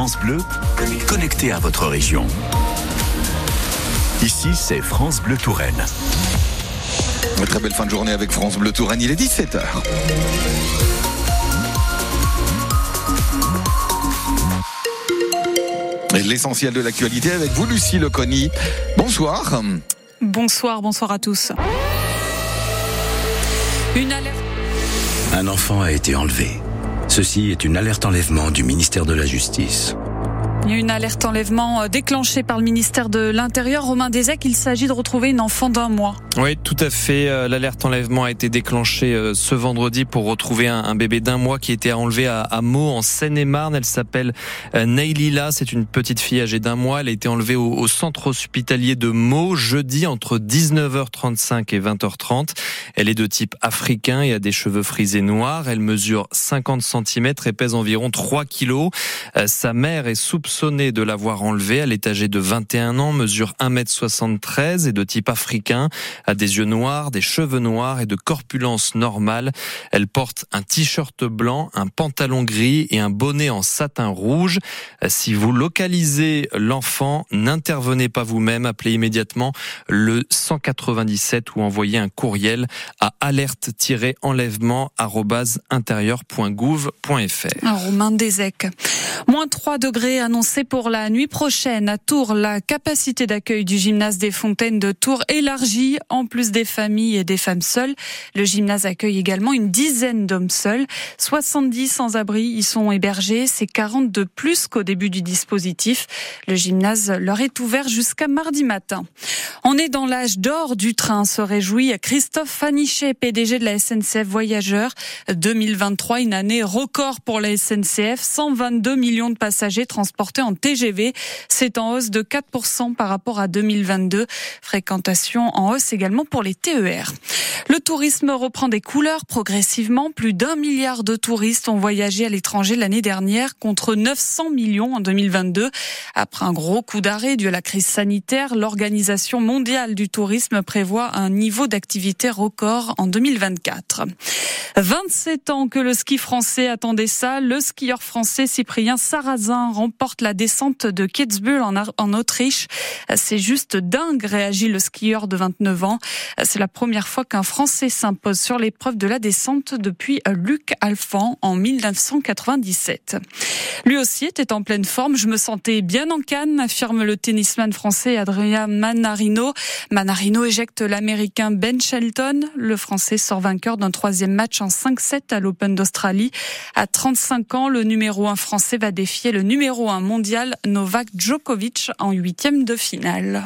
France Bleu, connecté à votre région. Ici, c'est France Bleu Touraine. Une très belle fin de journée avec France Bleu Touraine, il est 17h. L'essentiel de l'actualité avec vous, Lucie Leconi. Bonsoir. Bonsoir, bonsoir à tous. Une alerte. Un enfant a été enlevé. Ceci est une alerte enlèvement du ministère de la Justice. Il y a une alerte enlèvement euh, déclenchée par le ministère de l'Intérieur. Romain Desec, il s'agit de retrouver une enfant d'un mois. Oui, tout à fait. Euh, l'alerte enlèvement a été déclenchée euh, ce vendredi pour retrouver un bébé d'un mois qui était enlevé à Meaux, en Seine-et-Marne. Elle s'appelle Neilila. C'est une petite fille âgée d'un mois. Elle a été enlevée au centre hospitalier de Meaux jeudi entre 19h35 et 20h30. Elle est de type africain et a des cheveux frisés noirs. Elle mesure 50 cm et pèse environ 3 kilos. Sa mère est soupçonnée soupçonnée de l'avoir enlevée. Elle est âgée de 21 ans, mesure 1m73 et de type africain, a des yeux noirs, des cheveux noirs et de corpulence normale. Elle porte un t-shirt blanc, un pantalon gris et un bonnet en satin rouge. Si vous localisez l'enfant, n'intervenez pas vous-même, appelez immédiatement le 197 ou envoyez un courriel à alerte-enlèvement@intérieur.gouv.fr. Romain Desec. Moins 3 degrés annoncés c'est pour la nuit prochaine à Tours. La capacité d'accueil du gymnase des Fontaines de Tours élargie, en plus des familles et des femmes seules. Le gymnase accueille également une dizaine d'hommes seuls. 70 sans-abri y sont hébergés. C'est 40 de plus qu'au début du dispositif. Le gymnase leur est ouvert jusqu'à mardi matin. On est dans l'âge d'or du train, se réjouit Christophe Fanichet, PDG de la SNCF Voyageurs. 2023, une année record pour la SNCF. 122 millions de passagers transportés en TGV. C'est en hausse de 4% par rapport à 2022. Fréquentation en hausse également pour les TER. Le tourisme reprend des couleurs progressivement. Plus d'un milliard de touristes ont voyagé à l'étranger l'année dernière contre 900 millions en 2022. Après un gros coup d'arrêt dû à la crise sanitaire, l'Organisation mondiale du tourisme prévoit un niveau d'activité record en 2024. 27 ans que le ski français attendait ça. Le skieur français Cyprien Sarrazin remporte la descente de Kitzbühel en, Autriche. C'est juste dingue, réagit le skieur de 29 ans. C'est la première fois qu'un Français s'impose sur l'épreuve de la descente depuis Luc Alphand en 1997. Lui aussi était en pleine forme. Je me sentais bien en canne, affirme le tennisman français Adrien Manarino. Manarino éjecte l'américain Ben Shelton. Le français sort vainqueur d'un troisième en 5-7 à l'Open d'Australie. À 35 ans, le numéro 1 français va défier le numéro 1 mondial Novak Djokovic en huitième de finale.